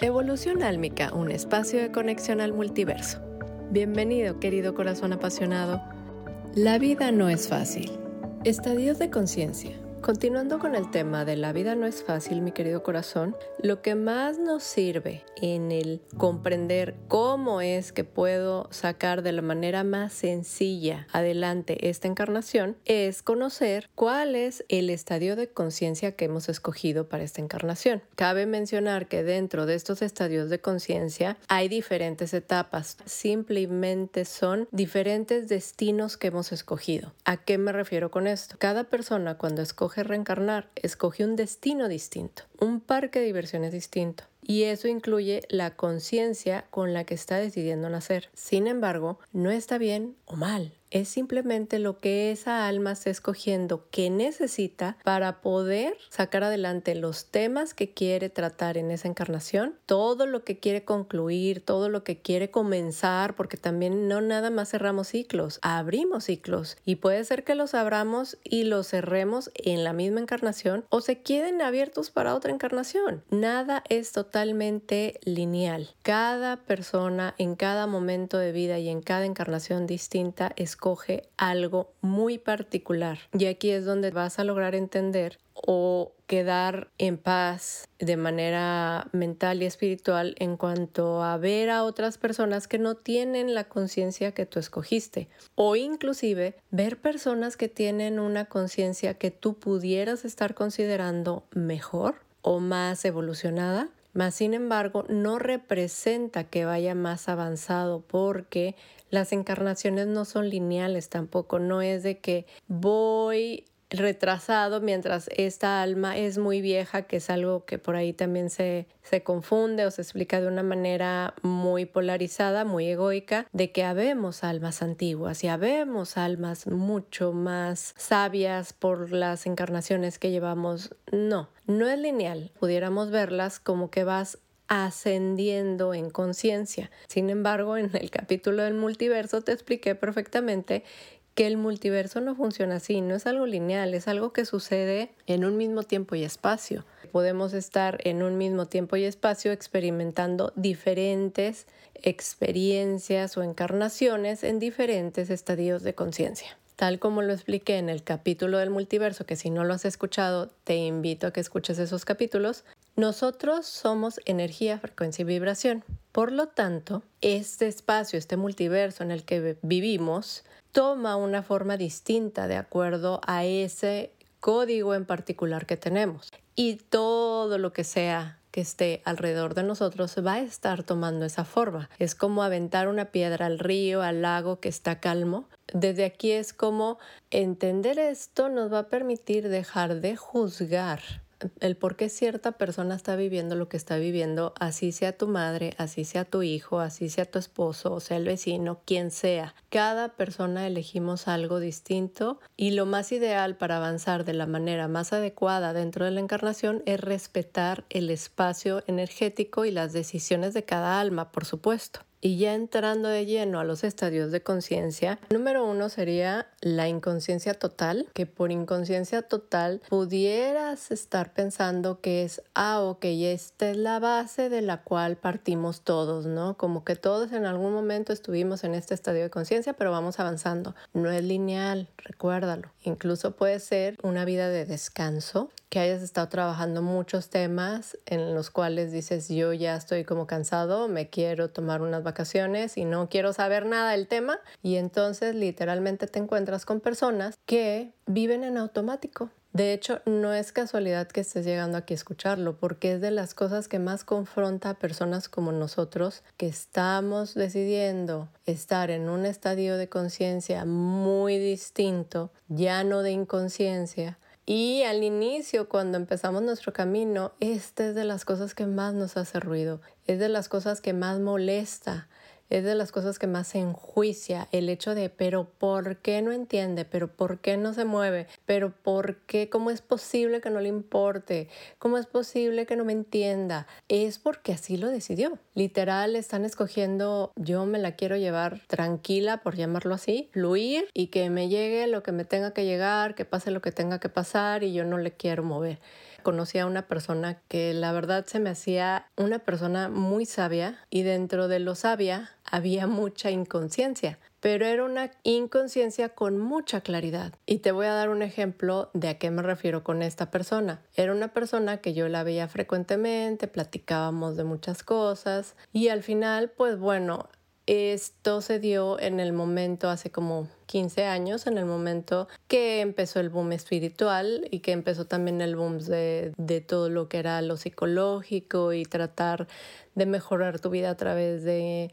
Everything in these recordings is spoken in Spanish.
Evolución Álmica, un espacio de conexión al multiverso. Bienvenido, querido corazón apasionado. La vida no es fácil. Estadios de conciencia. Continuando con el tema de la vida no es fácil, mi querido corazón, lo que más nos sirve en el comprender cómo es que puedo sacar de la manera más sencilla adelante esta encarnación es conocer cuál es el estadio de conciencia que hemos escogido para esta encarnación. Cabe mencionar que dentro de estos estadios de conciencia hay diferentes etapas, simplemente son diferentes destinos que hemos escogido. ¿A qué me refiero con esto? Cada persona cuando escoge reencarnar, escoge un destino distinto, un parque de diversiones distinto. Y eso incluye la conciencia con la que está decidiendo nacer. Sin embargo, no está bien o mal es simplemente lo que esa alma está escogiendo que necesita para poder sacar adelante los temas que quiere tratar en esa encarnación, todo lo que quiere concluir, todo lo que quiere comenzar, porque también no nada más cerramos ciclos, abrimos ciclos y puede ser que los abramos y los cerremos en la misma encarnación o se queden abiertos para otra encarnación. Nada es totalmente lineal. Cada persona en cada momento de vida y en cada encarnación distinta es escoge algo muy particular. Y aquí es donde vas a lograr entender o quedar en paz de manera mental y espiritual en cuanto a ver a otras personas que no tienen la conciencia que tú escogiste o inclusive ver personas que tienen una conciencia que tú pudieras estar considerando mejor o más evolucionada mas sin embargo no representa que vaya más avanzado porque las encarnaciones no son lineales tampoco, no es de que voy retrasado mientras esta alma es muy vieja, que es algo que por ahí también se, se confunde o se explica de una manera muy polarizada, muy egoica, de que habemos almas antiguas y habemos almas mucho más sabias por las encarnaciones que llevamos. No, no es lineal. Pudiéramos verlas como que vas ascendiendo en conciencia. Sin embargo, en el capítulo del multiverso te expliqué perfectamente que el multiverso no funciona así, no es algo lineal, es algo que sucede en un mismo tiempo y espacio. Podemos estar en un mismo tiempo y espacio experimentando diferentes experiencias o encarnaciones en diferentes estadios de conciencia. Tal como lo expliqué en el capítulo del multiverso, que si no lo has escuchado, te invito a que escuches esos capítulos, nosotros somos energía, frecuencia y vibración. Por lo tanto, este espacio, este multiverso en el que vivimos, toma una forma distinta de acuerdo a ese código en particular que tenemos. Y todo lo que sea que esté alrededor de nosotros va a estar tomando esa forma. Es como aventar una piedra al río, al lago que está calmo. Desde aquí es como entender esto nos va a permitir dejar de juzgar el por qué cierta persona está viviendo lo que está viviendo, así sea tu madre, así sea tu hijo, así sea tu esposo, o sea el vecino, quien sea. Cada persona elegimos algo distinto y lo más ideal para avanzar de la manera más adecuada dentro de la encarnación es respetar el espacio energético y las decisiones de cada alma, por supuesto. Y ya entrando de lleno a los estadios de conciencia, número uno sería la inconsciencia total, que por inconsciencia total pudieras estar pensando que es, ah, ok, esta es la base de la cual partimos todos, ¿no? Como que todos en algún momento estuvimos en este estadio de conciencia, pero vamos avanzando. No es lineal, recuérdalo. Incluso puede ser una vida de descanso, que hayas estado trabajando muchos temas en los cuales dices, yo ya estoy como cansado, me quiero tomar unas vacaciones y no quiero saber nada del tema y entonces literalmente te encuentras con personas que viven en automático. De hecho, no es casualidad que estés llegando aquí a escucharlo, porque es de las cosas que más confronta a personas como nosotros que estamos decidiendo estar en un estadio de conciencia muy distinto, ya no de inconsciencia, y al inicio, cuando empezamos nuestro camino, esta es de las cosas que más nos hace ruido, es de las cosas que más molesta, es de las cosas que más enjuicia el hecho de, pero ¿por qué no entiende? ¿Pero por qué no se mueve? ¿Pero por qué? ¿Cómo es posible que no le importe? ¿Cómo es posible que no me entienda? Es porque así lo decidió. Literal, están escogiendo, yo me la quiero llevar tranquila, por llamarlo así, fluir y que me llegue lo que me tenga que llegar, que pase lo que tenga que pasar y yo no le quiero mover. Conocí a una persona que la verdad se me hacía una persona muy sabia y dentro de lo sabia había mucha inconsciencia pero era una inconsciencia con mucha claridad. Y te voy a dar un ejemplo de a qué me refiero con esta persona. Era una persona que yo la veía frecuentemente, platicábamos de muchas cosas y al final, pues bueno, esto se dio en el momento, hace como 15 años, en el momento que empezó el boom espiritual y que empezó también el boom de, de, todo lo que era lo psicológico y tratar de mejorar tu vida a través de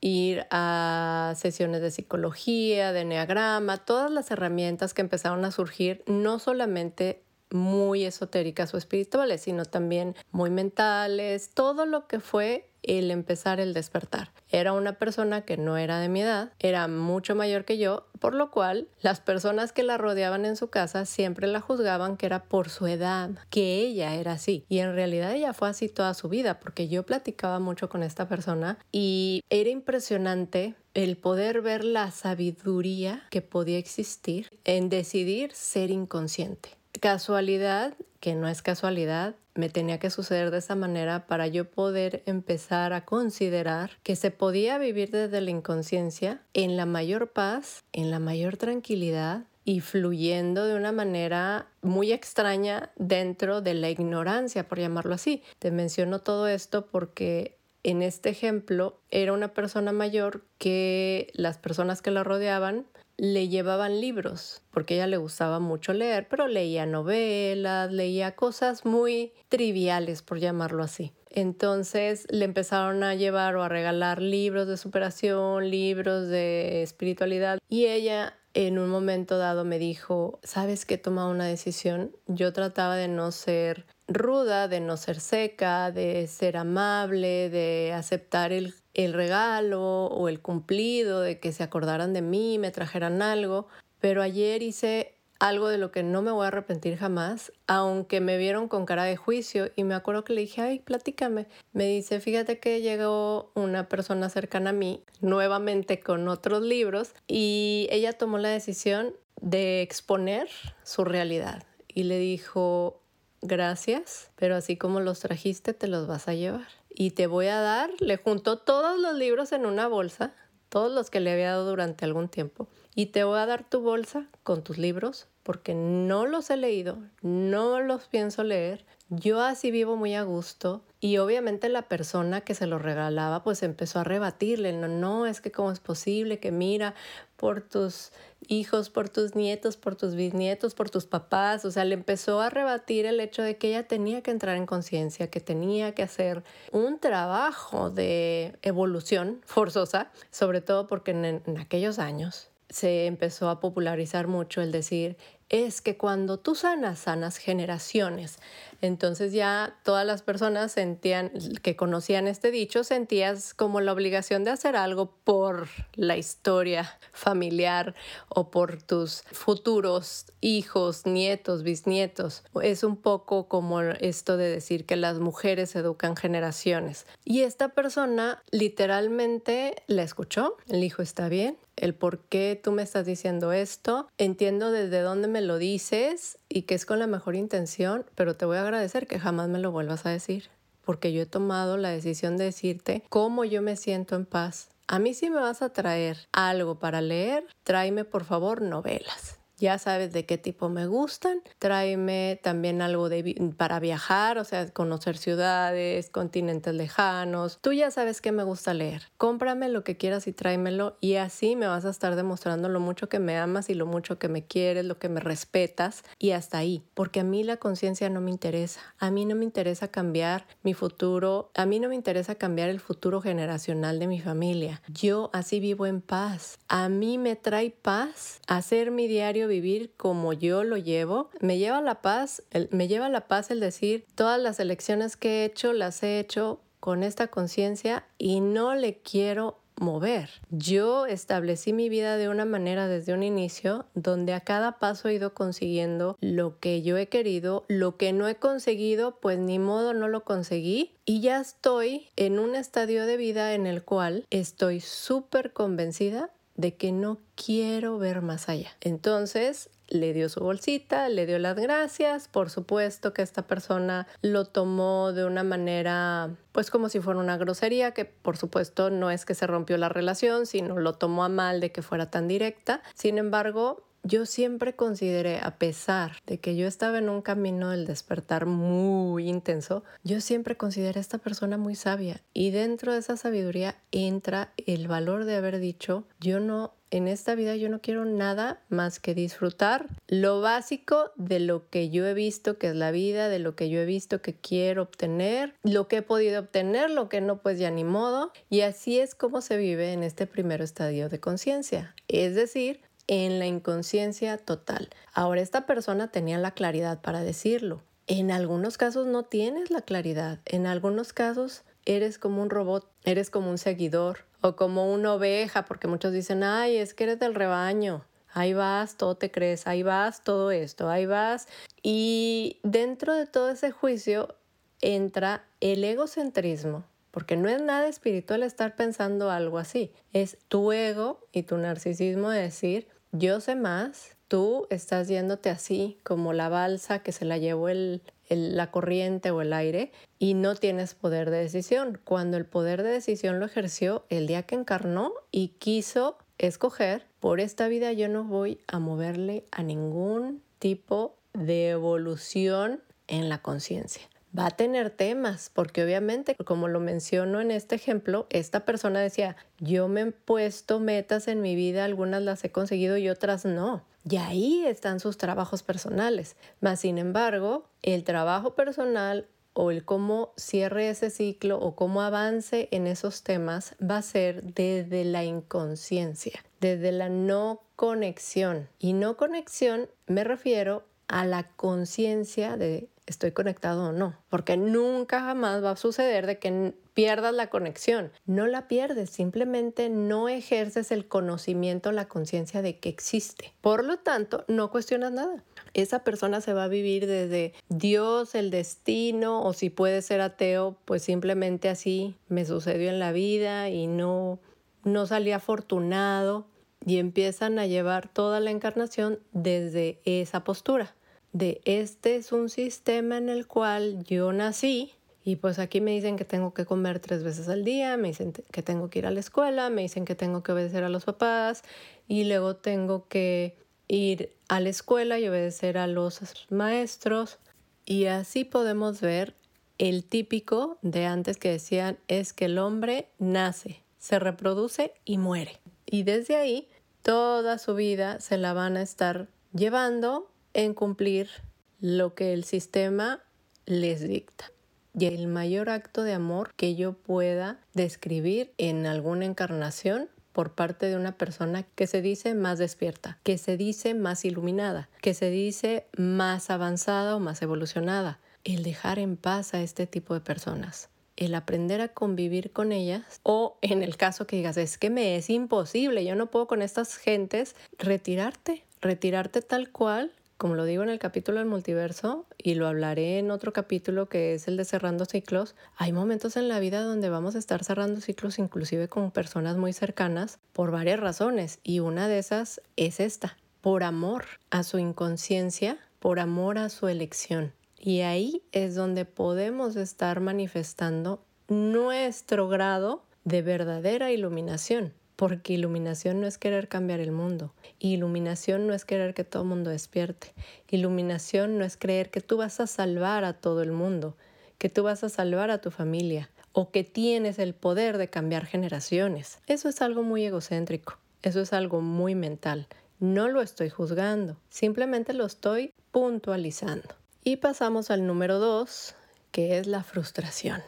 ir a sesiones de psicología, de enneagrama, todas las herramientas que empezaron a surgir, no solamente muy esotéricas o espirituales, sino también muy mentales, todo lo que fue el empezar el despertar. Era una persona que no era de mi edad, era mucho mayor que yo, por lo cual las personas que la rodeaban en su casa siempre la juzgaban que era por su edad, que ella era así. Y en realidad ella fue así toda su vida, porque yo platicaba mucho con esta persona y era impresionante el poder ver la sabiduría que podía existir en decidir ser inconsciente. Casualidad, que no es casualidad, me tenía que suceder de esa manera para yo poder empezar a considerar que se podía vivir desde la inconsciencia en la mayor paz, en la mayor tranquilidad y fluyendo de una manera muy extraña dentro de la ignorancia, por llamarlo así. Te menciono todo esto porque en este ejemplo era una persona mayor que las personas que la rodeaban le llevaban libros, porque ella le gustaba mucho leer, pero leía novelas, leía cosas muy triviales, por llamarlo así. Entonces le empezaron a llevar o a regalar libros de superación, libros de espiritualidad, y ella en un momento dado me dijo, ¿sabes que he tomado una decisión? Yo trataba de no ser ruda, de no ser seca, de ser amable, de aceptar el, el regalo o el cumplido, de que se acordaran de mí, me trajeran algo. Pero ayer hice algo de lo que no me voy a arrepentir jamás, aunque me vieron con cara de juicio y me acuerdo que le dije, ay, platícame. Me dice, fíjate que llegó una persona cercana a mí, nuevamente con otros libros, y ella tomó la decisión de exponer su realidad. Y le dijo, gracias, pero así como los trajiste, te los vas a llevar. Y te voy a dar, le juntó todos los libros en una bolsa, todos los que le había dado durante algún tiempo, y te voy a dar tu bolsa con tus libros, porque no los he leído, no los pienso leer, yo así vivo muy a gusto y obviamente la persona que se lo regalaba pues empezó a rebatirle, no, no, es que cómo es posible que mira por tus hijos, por tus nietos, por tus bisnietos, por tus papás, o sea, le empezó a rebatir el hecho de que ella tenía que entrar en conciencia, que tenía que hacer un trabajo de evolución forzosa, sobre todo porque en aquellos años se empezó a popularizar mucho el decir, es que cuando tú sanas, sanas generaciones. Entonces ya todas las personas sentían, que conocían este dicho, sentías como la obligación de hacer algo por la historia familiar o por tus futuros hijos, nietos, bisnietos. Es un poco como esto de decir que las mujeres educan generaciones. Y esta persona literalmente la escuchó, el hijo está bien, el por qué tú me estás diciendo esto, entiendo desde dónde me lo dices y que es con la mejor intención, pero te voy a agradecer que jamás me lo vuelvas a decir, porque yo he tomado la decisión de decirte cómo yo me siento en paz. A mí si me vas a traer algo para leer, tráeme por favor novelas ya sabes de qué tipo me gustan. Tráeme también algo de, para viajar, o sea, conocer ciudades, continentes lejanos. Tú ya sabes que me gusta leer. Cómprame lo que quieras y tráemelo y así me vas a estar demostrando lo mucho que me amas y lo mucho que me quieres, lo que me respetas y hasta ahí. Porque a mí la conciencia no me interesa. A mí no me interesa cambiar mi futuro. A mí no me interesa cambiar el futuro generacional de mi familia. Yo así vivo en paz. A mí me trae paz hacer mi diario vivir como yo lo llevo, me lleva la paz, me lleva la paz el decir todas las elecciones que he hecho las he hecho con esta conciencia y no le quiero mover. Yo establecí mi vida de una manera desde un inicio donde a cada paso he ido consiguiendo lo que yo he querido, lo que no he conseguido, pues ni modo no lo conseguí y ya estoy en un estadio de vida en el cual estoy súper convencida de que no quiero ver más allá. Entonces, le dio su bolsita, le dio las gracias, por supuesto que esta persona lo tomó de una manera pues como si fuera una grosería, que por supuesto no es que se rompió la relación, sino lo tomó a mal de que fuera tan directa. Sin embargo, yo siempre consideré, a pesar de que yo estaba en un camino del despertar muy intenso, yo siempre consideré a esta persona muy sabia y dentro de esa sabiduría entra el valor de haber dicho, yo no en esta vida yo no quiero nada más que disfrutar lo básico de lo que yo he visto que es la vida, de lo que yo he visto que quiero obtener, lo que he podido obtener, lo que no pues ya ni modo. Y así es como se vive en este primer estadio de conciencia. Es decir, en la inconsciencia total. Ahora esta persona tenía la claridad para decirlo. En algunos casos no tienes la claridad. En algunos casos eres como un robot, eres como un seguidor o como una oveja, porque muchos dicen, ay, es que eres del rebaño. Ahí vas, todo te crees, ahí vas, todo esto, ahí vas. Y dentro de todo ese juicio entra el egocentrismo, porque no es nada espiritual estar pensando algo así. Es tu ego y tu narcisismo de decir, yo sé más, tú estás yéndote así como la balsa que se la llevó el, la corriente o el aire y no tienes poder de decisión. Cuando el poder de decisión lo ejerció el día que encarnó y quiso escoger, por esta vida yo no voy a moverle a ningún tipo de evolución en la conciencia va a tener temas, porque obviamente, como lo menciono en este ejemplo, esta persona decía, yo me he puesto metas en mi vida, algunas las he conseguido y otras no. Y ahí están sus trabajos personales. Mas, sin embargo, el trabajo personal o el cómo cierre ese ciclo o cómo avance en esos temas va a ser desde la inconsciencia, desde la no conexión. Y no conexión me refiero a la conciencia de estoy conectado o no, porque nunca jamás va a suceder de que pierdas la conexión. No la pierdes, simplemente no ejerces el conocimiento, la conciencia de que existe. Por lo tanto, no cuestionas nada. Esa persona se va a vivir desde Dios, el destino, o si puede ser ateo, pues simplemente así me sucedió en la vida y no, no salí afortunado. Y empiezan a llevar toda la encarnación desde esa postura de este es un sistema en el cual yo nací y pues aquí me dicen que tengo que comer tres veces al día, me dicen que tengo que ir a la escuela, me dicen que tengo que obedecer a los papás y luego tengo que ir a la escuela y obedecer a los maestros y así podemos ver el típico de antes que decían es que el hombre nace, se reproduce y muere. Y desde ahí toda su vida se la van a estar llevando en cumplir lo que el sistema les dicta. Y el mayor acto de amor que yo pueda describir en alguna encarnación por parte de una persona que se dice más despierta, que se dice más iluminada, que se dice más avanzada o más evolucionada. El dejar en paz a este tipo de personas el aprender a convivir con ellas o en el caso que digas es que me es imposible, yo no puedo con estas gentes, retirarte, retirarte tal cual como lo digo en el capítulo del multiverso y lo hablaré en otro capítulo que es el de cerrando ciclos, hay momentos en la vida donde vamos a estar cerrando ciclos inclusive con personas muy cercanas por varias razones y una de esas es esta, por amor a su inconsciencia, por amor a su elección. Y ahí es donde podemos estar manifestando nuestro grado de verdadera iluminación porque iluminación no es querer cambiar el mundo. Iluminación no es querer que todo el mundo despierte. Iluminación no es creer que tú vas a salvar a todo el mundo, que tú vas a salvar a tu familia o que tienes el poder de cambiar generaciones. Eso es algo muy egocéntrico. Eso es algo muy mental. No lo estoy juzgando, simplemente lo estoy puntualizando. Y pasamos al número dos, que es la frustración.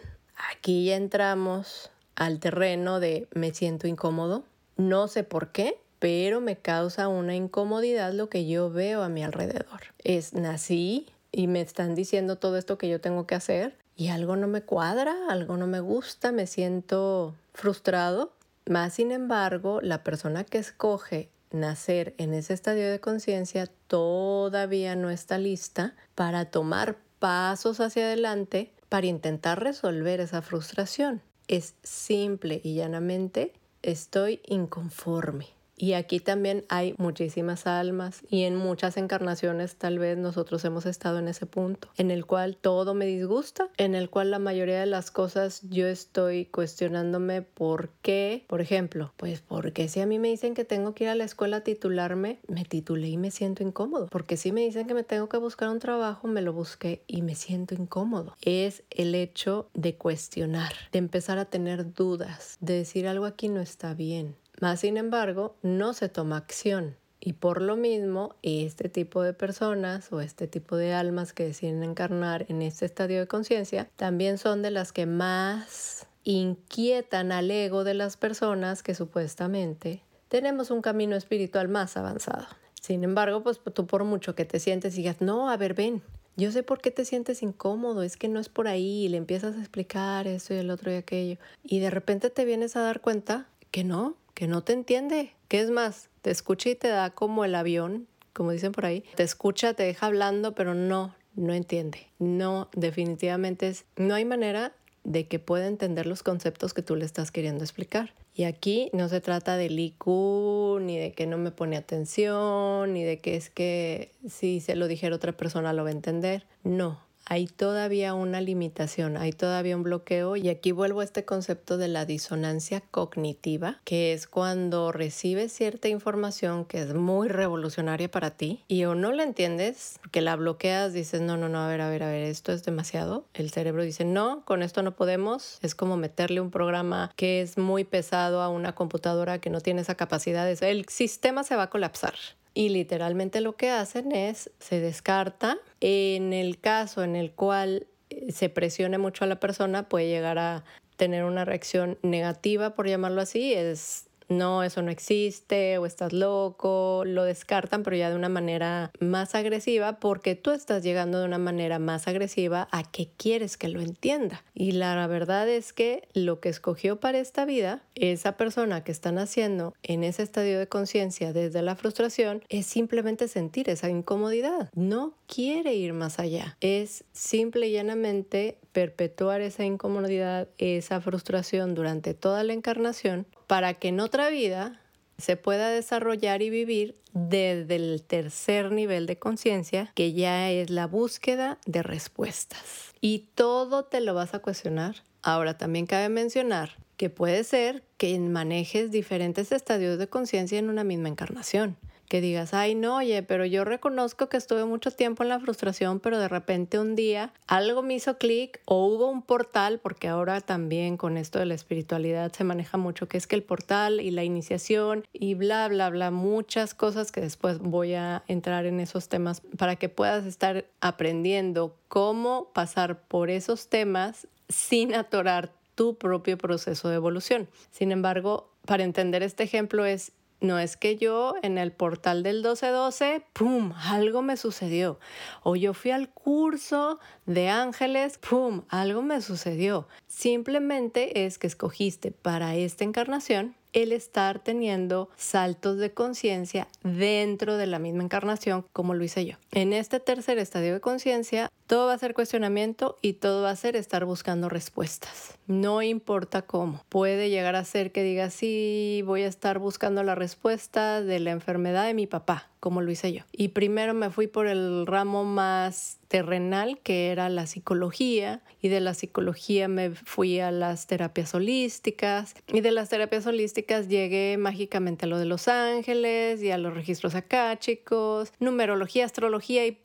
Aquí ya entramos al terreno de me siento incómodo, no sé por qué, pero me causa una incomodidad lo que yo veo a mi alrededor. Es nací y me están diciendo todo esto que yo tengo que hacer y algo no me cuadra, algo no me gusta, me siento frustrado. Más sin embargo, la persona que escoge nacer en ese estadio de conciencia todavía no está lista para tomar pasos hacia adelante para intentar resolver esa frustración es simple y llanamente estoy inconforme. Y aquí también hay muchísimas almas y en muchas encarnaciones tal vez nosotros hemos estado en ese punto, en el cual todo me disgusta, en el cual la mayoría de las cosas yo estoy cuestionándome por qué, por ejemplo, pues porque si a mí me dicen que tengo que ir a la escuela a titularme, me titulé y me siento incómodo, porque si me dicen que me tengo que buscar un trabajo, me lo busqué y me siento incómodo. Es el hecho de cuestionar, de empezar a tener dudas, de decir algo aquí no está bien. Más sin embargo, no se toma acción. Y por lo mismo, este tipo de personas o este tipo de almas que deciden encarnar en este estadio de conciencia también son de las que más inquietan al ego de las personas que supuestamente tenemos un camino espiritual más avanzado. Sin embargo, pues tú por mucho que te sientes y digas, no, a ver, ven, yo sé por qué te sientes incómodo, es que no es por ahí, y le empiezas a explicar esto y el otro y aquello, y de repente te vienes a dar cuenta que no, que no te entiende, que es más, te escucha y te da como el avión, como dicen por ahí, te escucha, te deja hablando, pero no, no entiende. No, definitivamente es, no hay manera de que pueda entender los conceptos que tú le estás queriendo explicar. Y aquí no se trata del IQ, ni de que no me pone atención, ni de que es que si se lo dijera otra persona lo va a entender. No, hay todavía una limitación, hay todavía un bloqueo y aquí vuelvo a este concepto de la disonancia cognitiva, que es cuando recibes cierta información que es muy revolucionaria para ti y o no la entiendes, porque la bloqueas, dices, no, no, no, a ver, a ver, a ver, esto es demasiado. El cerebro dice, no, con esto no podemos. Es como meterle un programa que es muy pesado a una computadora que no tiene esa capacidad. El sistema se va a colapsar y literalmente lo que hacen es se descarta. En el caso en el cual eh, se presione mucho a la persona, puede llegar a tener una reacción negativa, por llamarlo así, es no, eso no existe o estás loco, lo descartan, pero ya de una manera más agresiva porque tú estás llegando de una manera más agresiva a que quieres que lo entienda. Y la verdad es que lo que escogió para esta vida, esa persona que están haciendo en ese estadio de conciencia desde la frustración, es simplemente sentir esa incomodidad. No quiere ir más allá. Es simple y llanamente perpetuar esa incomodidad, esa frustración durante toda la encarnación para que en otra vida se pueda desarrollar y vivir desde el tercer nivel de conciencia, que ya es la búsqueda de respuestas. Y todo te lo vas a cuestionar. Ahora también cabe mencionar que puede ser que manejes diferentes estadios de conciencia en una misma encarnación que digas, ay, no, oye, pero yo reconozco que estuve mucho tiempo en la frustración, pero de repente un día algo me hizo clic o hubo un portal, porque ahora también con esto de la espiritualidad se maneja mucho, que es que el portal y la iniciación y bla, bla, bla, muchas cosas que después voy a entrar en esos temas para que puedas estar aprendiendo cómo pasar por esos temas sin atorar tu propio proceso de evolución. Sin embargo, para entender este ejemplo es no es que yo en el portal del 1212, ¡pum!, algo me sucedió. O yo fui al curso de ángeles, ¡pum!, algo me sucedió. Simplemente es que escogiste para esta encarnación el estar teniendo saltos de conciencia dentro de la misma encarnación como lo hice yo. En este tercer estadio de conciencia, todo va a ser cuestionamiento y todo va a ser estar buscando respuestas. No importa cómo. Puede llegar a ser que diga, sí, voy a estar buscando la respuesta de la enfermedad de mi papá como lo hice yo. Y primero me fui por el ramo más terrenal, que era la psicología, y de la psicología me fui a las terapias holísticas, y de las terapias holísticas llegué mágicamente a lo de los ángeles y a los registros chicos, numerología, astrología, y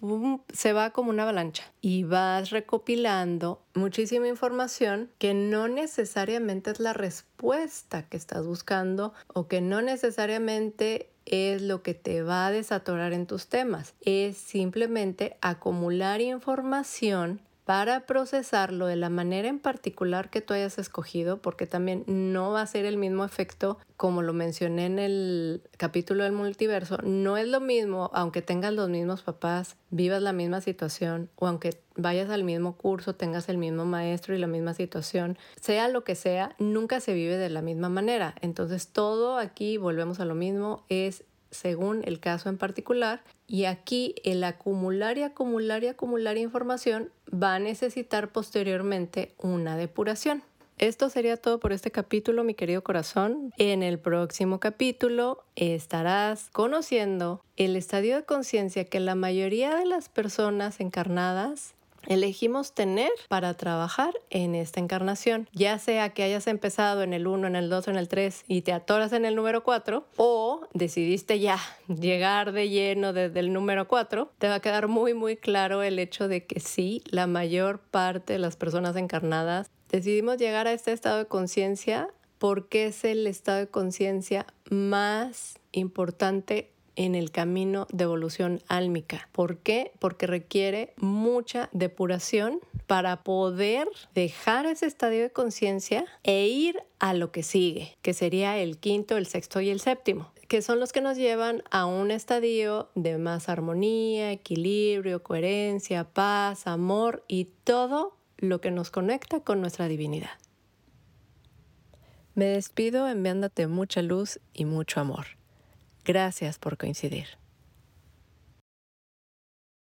se va como una avalancha. Y vas recopilando muchísima información que no necesariamente es la respuesta que estás buscando o que no necesariamente es lo que te va a desatorar en tus temas. Es simplemente acumular información para procesarlo de la manera en particular que tú hayas escogido, porque también no va a ser el mismo efecto como lo mencioné en el capítulo del multiverso. No es lo mismo, aunque tengas los mismos papás, vivas la misma situación, o aunque vayas al mismo curso, tengas el mismo maestro y la misma situación, sea lo que sea, nunca se vive de la misma manera. Entonces todo aquí, volvemos a lo mismo, es según el caso en particular. Y aquí el acumular y acumular y acumular información va a necesitar posteriormente una depuración. Esto sería todo por este capítulo, mi querido corazón. En el próximo capítulo estarás conociendo el estadio de conciencia que la mayoría de las personas encarnadas elegimos tener para trabajar en esta encarnación. Ya sea que hayas empezado en el 1, en el 2 o en el 3 y te atoras en el número 4 o decidiste ya llegar de lleno desde el número 4, te va a quedar muy muy claro el hecho de que sí, la mayor parte de las personas encarnadas decidimos llegar a este estado de conciencia porque es el estado de conciencia más importante en el camino de evolución álmica. ¿Por qué? Porque requiere mucha depuración para poder dejar ese estadio de conciencia e ir a lo que sigue, que sería el quinto, el sexto y el séptimo que son los que nos llevan a un estadio de más armonía, equilibrio, coherencia, paz, amor y todo lo que nos conecta con nuestra divinidad. Me despido enviándote mucha luz y mucho amor. Gracias por coincidir.